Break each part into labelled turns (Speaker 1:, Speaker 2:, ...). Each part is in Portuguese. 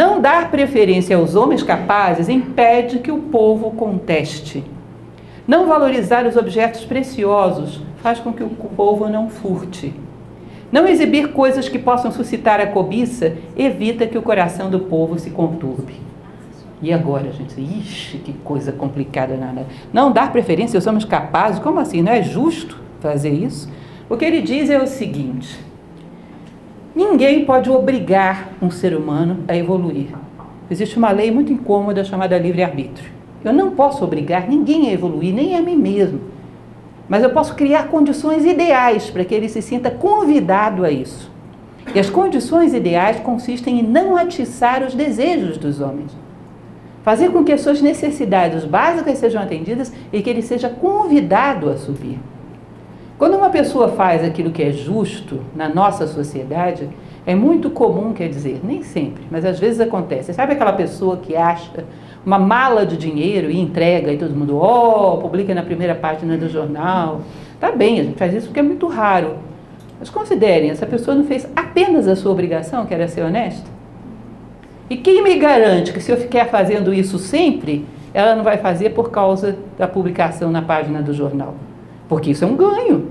Speaker 1: Não dar preferência aos homens capazes impede que o povo conteste. Não valorizar os objetos preciosos faz com que o povo não furte. Não exibir coisas que possam suscitar a cobiça evita que o coração do povo se conturbe. E agora, gente? Ixi, que coisa complicada. Nada. Não dar preferência aos homens capazes? Como assim? Não é justo fazer isso? O que ele diz é o seguinte: ninguém pode obrigar um ser humano a evoluir. Existe uma lei muito incômoda chamada livre-arbítrio. Eu não posso obrigar ninguém a evoluir, nem a mim mesmo. Mas eu posso criar condições ideais para que ele se sinta convidado a isso. E as condições ideais consistem em não atiçar os desejos dos homens. Fazer com que as suas necessidades básicas sejam atendidas e que ele seja convidado a subir. Quando uma pessoa faz aquilo que é justo na nossa sociedade, é muito comum, quer dizer, nem sempre, mas às vezes acontece. Sabe aquela pessoa que acha uma mala de dinheiro e entrega e todo mundo, ó, oh, publica na primeira página do jornal. Tá bem, a gente faz isso porque é muito raro. Mas considerem, essa pessoa não fez apenas a sua obrigação, que era ser honesta? E quem me garante que se eu ficar fazendo isso sempre, ela não vai fazer por causa da publicação na página do jornal? Porque isso é um ganho.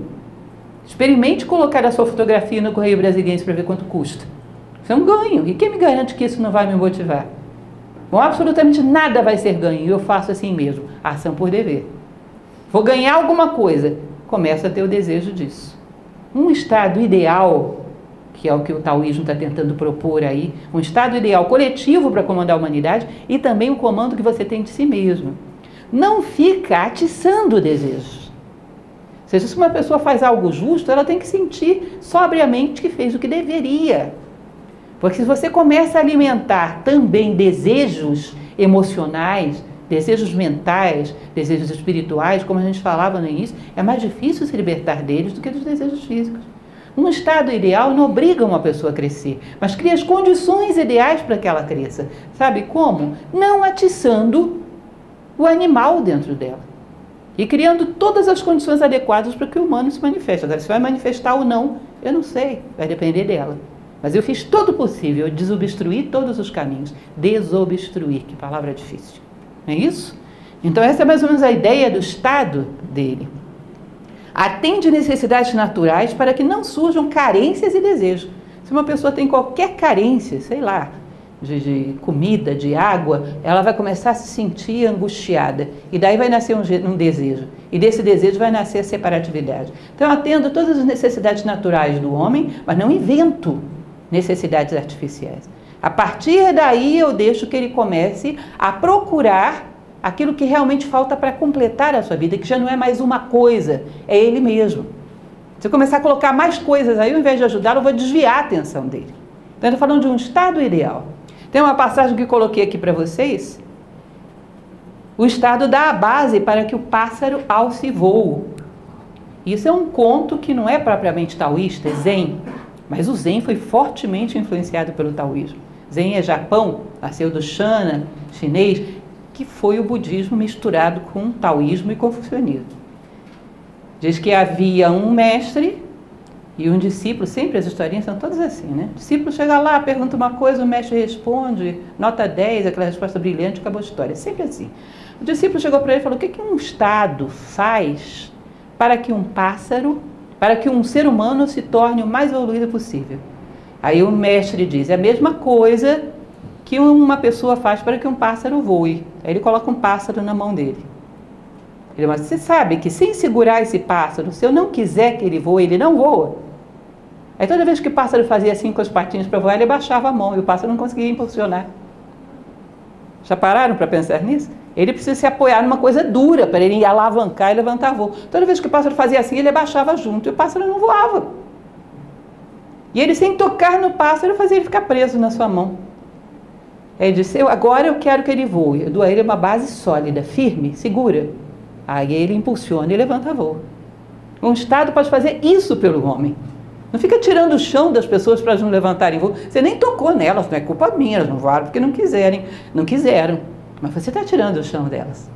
Speaker 1: Experimente colocar a sua fotografia no Correio Brasiliense para ver quanto custa. Isso é um ganho. E quem me garante que isso não vai me motivar? Bom, absolutamente nada vai ser ganho. E eu faço assim mesmo. Ação por dever. Vou ganhar alguma coisa. Começa a ter o desejo disso. Um estado ideal, que é o que o taoísmo está tentando propor aí, um estado ideal coletivo para comandar a humanidade e também o comando que você tem de si mesmo. Não fica atiçando desejos. Ou seja, se uma pessoa faz algo justo, ela tem que sentir sobriamente que fez o que deveria. Porque se você começa a alimentar também desejos emocionais, desejos mentais, desejos espirituais, como a gente falava no início, é mais difícil se libertar deles do que dos desejos físicos. Um estado ideal não obriga uma pessoa a crescer, mas cria as condições ideais para que ela cresça. Sabe como? Não atiçando o animal dentro dela. E criando todas as condições adequadas para que o humano se manifeste. Agora, se vai manifestar ou não, eu não sei, vai depender dela. Mas eu fiz todo o possível, eu desobstruí todos os caminhos. Desobstruir, que palavra difícil. Não é isso? Então, essa é mais ou menos a ideia do estado dele. Atende necessidades naturais para que não surjam carências e desejos. Se uma pessoa tem qualquer carência, sei lá, de, de, comida, de água, ela vai começar a se sentir angustiada. E daí vai nascer um, um, desejo. E desse desejo vai nascer a separatividade. Então eu atendo todas as necessidades naturais do homem, mas não invento necessidades artificiais. A partir daí eu deixo que ele comece a procurar aquilo que realmente falta para completar a sua vida, que já não é mais uma coisa, é ele mesmo. Se eu começar a colocar mais coisas aí, ao invés de ajudá-lo, eu vou desviar a atenção dele. Então, eu estou falando de um estado ideal. Tem uma passagem que coloquei aqui para vocês. O estado dá a base para que o pássaro alce voo. Isso é um conto que não é propriamente taoísta, é zen. Mas o Zen foi fortemente influenciado pelo taoísmo. Zen é Japão, nasceu do Shana, chinês, que foi o budismo misturado com taoísmo e confucionismo. Diz que havia um mestre e um discípulo, sempre as historinhas são todas assim, né? O discípulo chega lá, pergunta uma coisa, o mestre responde, nota 10, aquela resposta brilhante, acabou a história. Sempre assim. O discípulo chegou para ele e falou: O que, que um Estado faz para que um pássaro para que um ser humano se torne o mais evoluído possível. Aí o mestre diz: é a mesma coisa que uma pessoa faz para que um pássaro voe. Aí ele coloca um pássaro na mão dele. Ele diz: você sabe que sem segurar esse pássaro, se eu não quiser que ele voe, ele não voa. Aí toda vez que o pássaro fazia assim com as patinhas para voar, ele baixava a mão e o pássaro não conseguia impulsionar. Já pararam para pensar nisso? Ele precisa se apoiar numa coisa dura para ele alavancar e levantar voo. Toda vez que o pássaro fazia assim, ele abaixava junto e o pássaro não voava. E ele, sem tocar no pássaro, fazia ele ficar preso na sua mão. Ele disse: eu, Agora eu quero que ele voe. Eu dou a ele uma base sólida, firme, segura. Aí ele impulsiona e levanta voo. Um Estado pode fazer isso pelo homem. Não fica tirando o chão das pessoas para elas não levantarem voo. Você nem tocou nelas, não é culpa minha, elas não voaram porque não quiserem, não quiseram. Mas você está tirando o chão delas,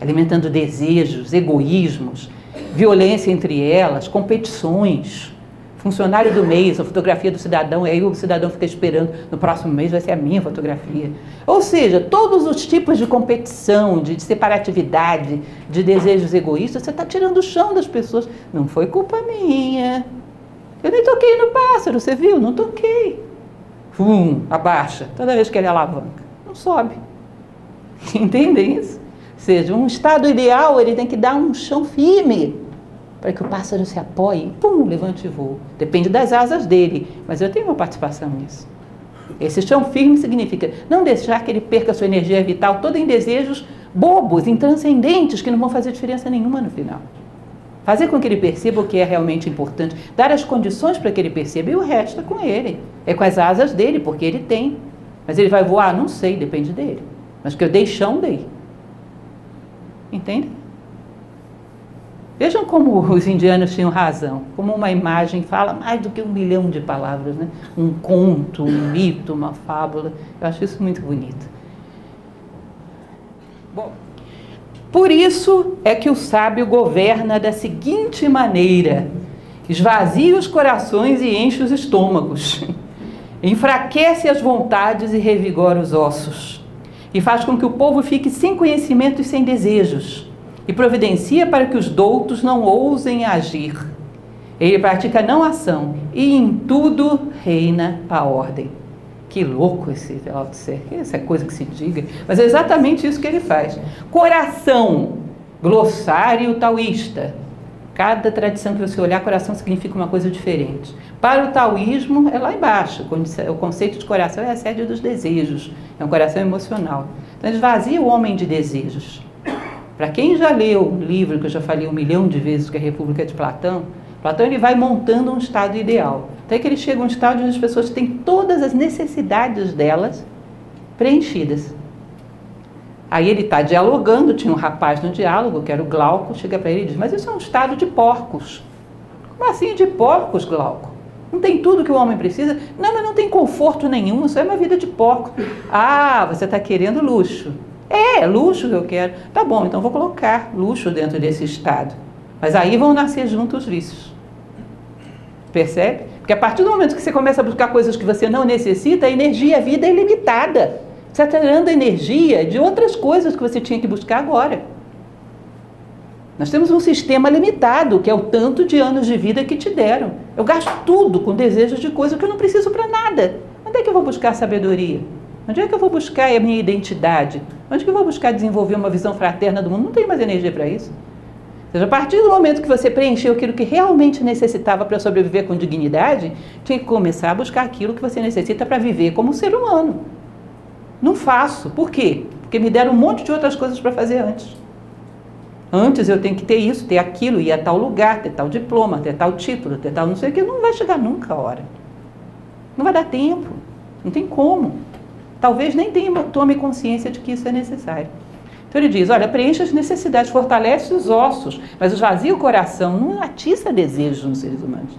Speaker 1: alimentando desejos, egoísmos, violência entre elas, competições, funcionário do mês, a fotografia do cidadão, e aí o cidadão fica esperando, no próximo mês vai ser a minha fotografia. Ou seja, todos os tipos de competição, de separatividade, de desejos egoístas, você está tirando o chão das pessoas. Não foi culpa minha. Eu nem toquei no pássaro, você viu? Não toquei. Fum, abaixa, toda vez que ele alavanca. Não sobe. Entendem isso? Ou seja, um estado ideal, ele tem que dar um chão firme para que o pássaro se apoie, pum, levante e voe. Depende das asas dele, mas eu tenho uma participação nisso. Esse chão firme significa não deixar que ele perca sua energia vital toda em desejos bobos, intranscendentes, que não vão fazer diferença nenhuma no final. Fazer com que ele perceba o que é realmente importante, dar as condições para que ele perceba e o resto é com ele. É com as asas dele, porque ele tem. Mas ele vai voar? Não sei, depende dele. Mas que eu dei chão, dei. Entende? Vejam como os indianos tinham razão, como uma imagem fala mais do que um milhão de palavras, né? um conto, um mito, uma fábula. Eu acho isso muito bonito. Bom, por isso é que o sábio governa da seguinte maneira: esvazia os corações e enche os estômagos, enfraquece as vontades e revigora os ossos, e faz com que o povo fique sem conhecimento e sem desejos e providencia para que os doutos não ousem agir. Ele pratica não ação e em tudo reina a ordem. Que louco esse Althusser, essa coisa que se diga, mas é exatamente isso que ele faz. Coração, glossário taoísta. Cada tradição que você olhar, coração significa uma coisa diferente. Para o taoísmo, é lá embaixo. O conceito de coração é a sede dos desejos, é um coração emocional. Então, esvazia o homem de desejos para quem já leu o livro que eu já falei um milhão de vezes, que é a República de Platão, Platão ele vai montando um estado ideal. Até que ele chega a um estado onde as pessoas têm todas as necessidades delas preenchidas. Aí ele está dialogando, tinha um rapaz no diálogo, que era o Glauco, chega para ele e diz, mas isso é um estado de porcos. Como assim de porcos, Glauco? Não tem tudo que o homem precisa? Não, mas não tem conforto nenhum, isso é uma vida de porco. Ah, você está querendo luxo. É, luxo que eu quero. Tá bom, então vou colocar luxo dentro desse estado. Mas aí vão nascer juntos os vícios. Percebe? Porque a partir do momento que você começa a buscar coisas que você não necessita, a energia, a vida é ilimitada. Você está tirando energia de outras coisas que você tinha que buscar agora. Nós temos um sistema limitado, que é o tanto de anos de vida que te deram. Eu gasto tudo com desejos de coisas que eu não preciso para nada. Onde é que eu vou buscar sabedoria? Onde é que eu vou buscar a minha identidade? Onde é que eu vou buscar desenvolver uma visão fraterna do mundo? Não tem mais energia para isso. Seja, a partir do momento que você preencheu aquilo que realmente necessitava para sobreviver com dignidade, tinha que começar a buscar aquilo que você necessita para viver como ser humano. Não faço. Por quê? Porque me deram um monte de outras coisas para fazer antes. Antes eu tenho que ter isso, ter aquilo, ir a tal lugar, ter tal diploma, ter tal título, ter tal não sei o que. Não vai chegar nunca a hora. Não vai dar tempo. Não tem como talvez nem tenha, tome consciência de que isso é necessário. Então ele diz: olha, preencha as necessidades, fortalece os ossos, mas esvazia o coração, não atiça desejos nos seres humanos.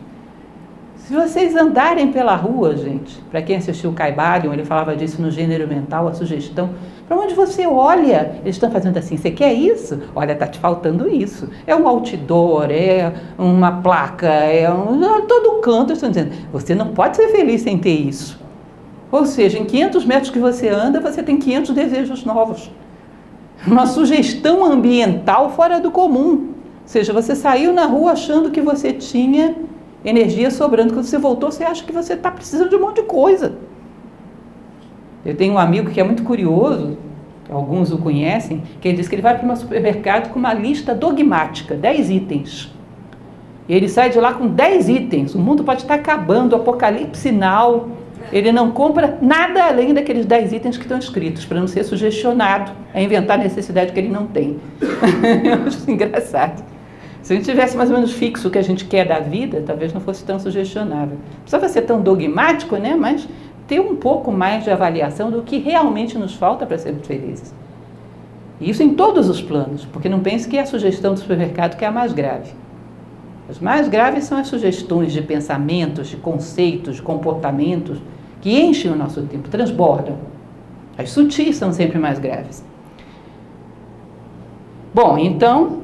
Speaker 1: Se vocês andarem pela rua, gente, para quem assistiu o Caibalion, ele falava disso no gênero mental, a sugestão, para onde você olha, eles estão fazendo assim, você quer isso? Olha, está te faltando isso. É um outdoor, é uma placa, é um, todo canto estão dizendo, você não pode ser feliz sem ter isso. Ou seja, em 500 metros que você anda, você tem 500 desejos novos. Uma sugestão ambiental fora do comum. Ou seja, você saiu na rua achando que você tinha energia sobrando. Quando você voltou, você acha que você está precisando de um monte de coisa. Eu tenho um amigo que é muito curioso, alguns o conhecem, que ele diz que ele vai para um supermercado com uma lista dogmática, 10 itens. E ele sai de lá com 10 itens. O mundo pode estar acabando, apocalipse sinal, ele não compra nada além daqueles 10 itens que estão escritos, para não ser sugestionado a inventar necessidade que ele não tem. Eu acho engraçado. Se a gente tivesse mais ou menos fixo o que a gente quer da vida, talvez não fosse tão sugestionável. Precisava ser tão dogmático, né? mas ter um pouco mais de avaliação do que realmente nos falta para sermos felizes. Isso em todos os planos, porque não pense que é a sugestão do supermercado que é a mais grave. As mais graves são as sugestões de pensamentos, de conceitos, de comportamentos que enchem o nosso tempo, transbordam. As sutis são sempre mais graves. Bom, então,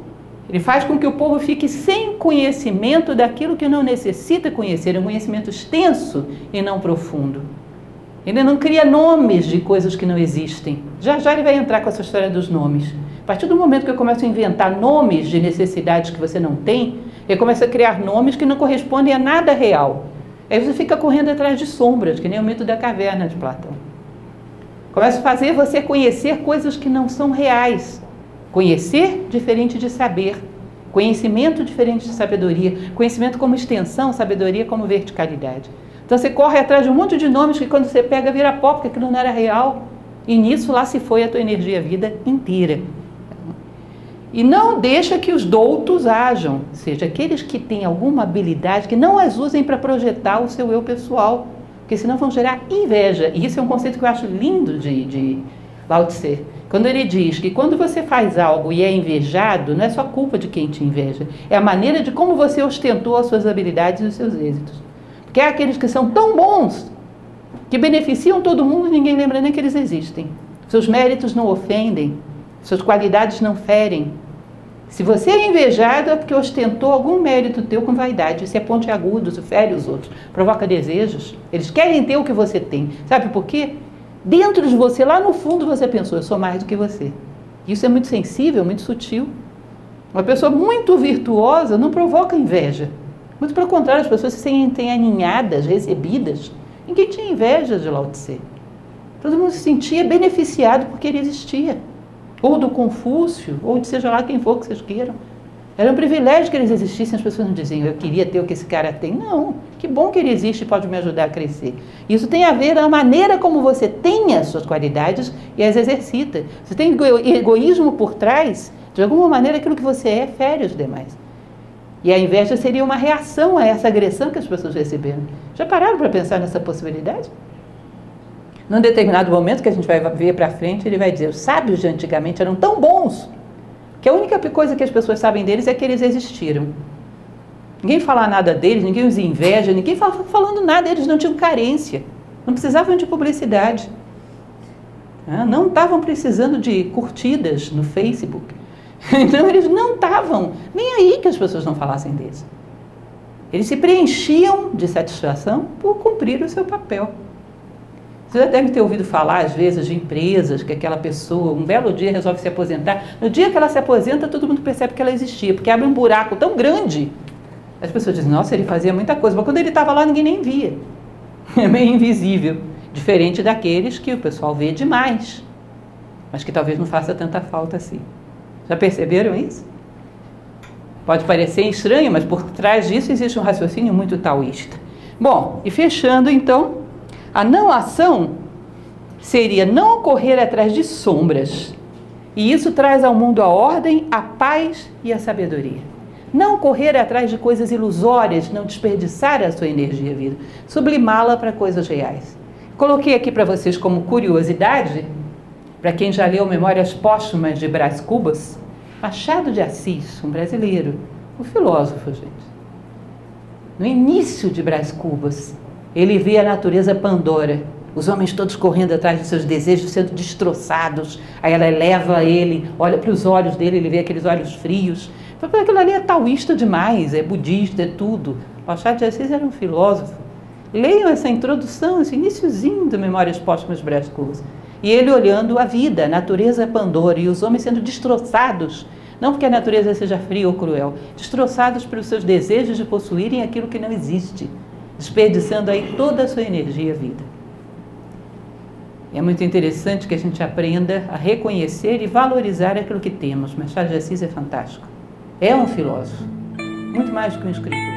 Speaker 1: Ele faz com que o povo fique sem conhecimento daquilo que não necessita conhecer, um conhecimento extenso e não profundo. Ele não cria nomes de coisas que não existem. Já já ele vai entrar com essa história dos nomes. A partir do momento que eu começo a inventar nomes de necessidades que você não tem, ele começa a criar nomes que não correspondem a nada real. Aí você fica correndo atrás de sombras, que nem o mito da caverna de Platão. Começa a fazer você conhecer coisas que não são reais. Conhecer diferente de saber. Conhecimento diferente de sabedoria. Conhecimento como extensão, sabedoria como verticalidade. Então você corre atrás de um monte de nomes que quando você pega vira pó, porque aquilo não era real. E nisso lá se foi a tua energia a vida inteira. E não deixa que os doutos ajam, ou seja, aqueles que têm alguma habilidade, que não as usem para projetar o seu eu pessoal, porque senão vão gerar inveja. E isso é um conceito que eu acho lindo de, de Lao Tse. Quando ele diz que quando você faz algo e é invejado, não é só culpa de quem te inveja, é a maneira de como você ostentou as suas habilidades e os seus êxitos. Porque é aqueles que são tão bons, que beneficiam todo mundo e ninguém lembra nem que eles existem. Seus méritos não ofendem, suas qualidades não ferem. Se você é invejado, é porque ostentou algum mérito teu com vaidade. Isso é ponte agudo, isso fere os outros, provoca desejos. Eles querem ter o que você tem. Sabe por quê? Dentro de você, lá no fundo, você pensou, eu sou mais do que você. Isso é muito sensível, muito sutil. Uma pessoa muito virtuosa não provoca inveja. Muito pelo contrário, as pessoas se sentem aninhadas, recebidas. Ninguém tinha inveja de Lao Tse. Todo mundo se sentia beneficiado porque ele existia ou do Confúcio, ou de seja lá quem for que vocês queiram. Era um privilégio que eles existissem, as pessoas não diziam, eu queria ter o que esse cara tem. Não, que bom que ele existe e pode me ajudar a crescer. Isso tem a ver a maneira como você tem as suas qualidades e as exercita. Você tem egoísmo por trás, de alguma maneira aquilo que você é fere os demais. E a inveja seria uma reação a essa agressão que as pessoas receberam. Já pararam para pensar nessa possibilidade? Num determinado momento que a gente vai ver para frente, ele vai dizer: os sábios de antigamente eram tão bons que a única coisa que as pessoas sabem deles é que eles existiram. Ninguém fala nada deles, ninguém os inveja, ninguém fala falando nada, eles não tinham carência, não precisavam de publicidade. Não estavam precisando de curtidas no Facebook. Então eles não estavam nem aí que as pessoas não falassem deles. Eles se preenchiam de satisfação por cumprir o seu papel. Você já deve ter ouvido falar, às vezes, de empresas que aquela pessoa, um belo dia, resolve se aposentar. No dia que ela se aposenta, todo mundo percebe que ela existia, porque abre um buraco tão grande. As pessoas dizem, nossa, ele fazia muita coisa, mas quando ele estava lá, ninguém nem via. É meio invisível. Diferente daqueles que o pessoal vê demais, mas que talvez não faça tanta falta assim. Já perceberam isso? Pode parecer estranho, mas por trás disso existe um raciocínio muito taoísta. Bom, e fechando então, a não ação seria não correr atrás de sombras. E isso traz ao mundo a ordem, a paz e a sabedoria. Não correr atrás de coisas ilusórias, não desperdiçar a sua energia vida, sublimá-la para coisas reais. Coloquei aqui para vocês como curiosidade, para quem já leu Memórias Póstumas de Brás Cubas, Machado de Assis, um brasileiro, um filósofo, gente. No início de Brás Cubas, ele vê a natureza Pandora, os homens todos correndo atrás de seus desejos, sendo destroçados. Aí ela eleva ele, olha para os olhos dele, ele vê aqueles olhos frios. Aquilo ali é taoísta demais, é budista, é tudo. Machado de Assis era um filósofo. Leiam essa introdução, esse iníciozinho do Memórias Póstumas Brás Cubas. E ele olhando a vida, a natureza Pandora, e os homens sendo destroçados, não porque a natureza seja fria ou cruel, destroçados pelos seus desejos de possuírem aquilo que não existe desperdiçando aí toda a sua energia e vida. É muito interessante que a gente aprenda a reconhecer e valorizar aquilo que temos. Machado de Assis é fantástico. É um filósofo, muito mais do que um escritor.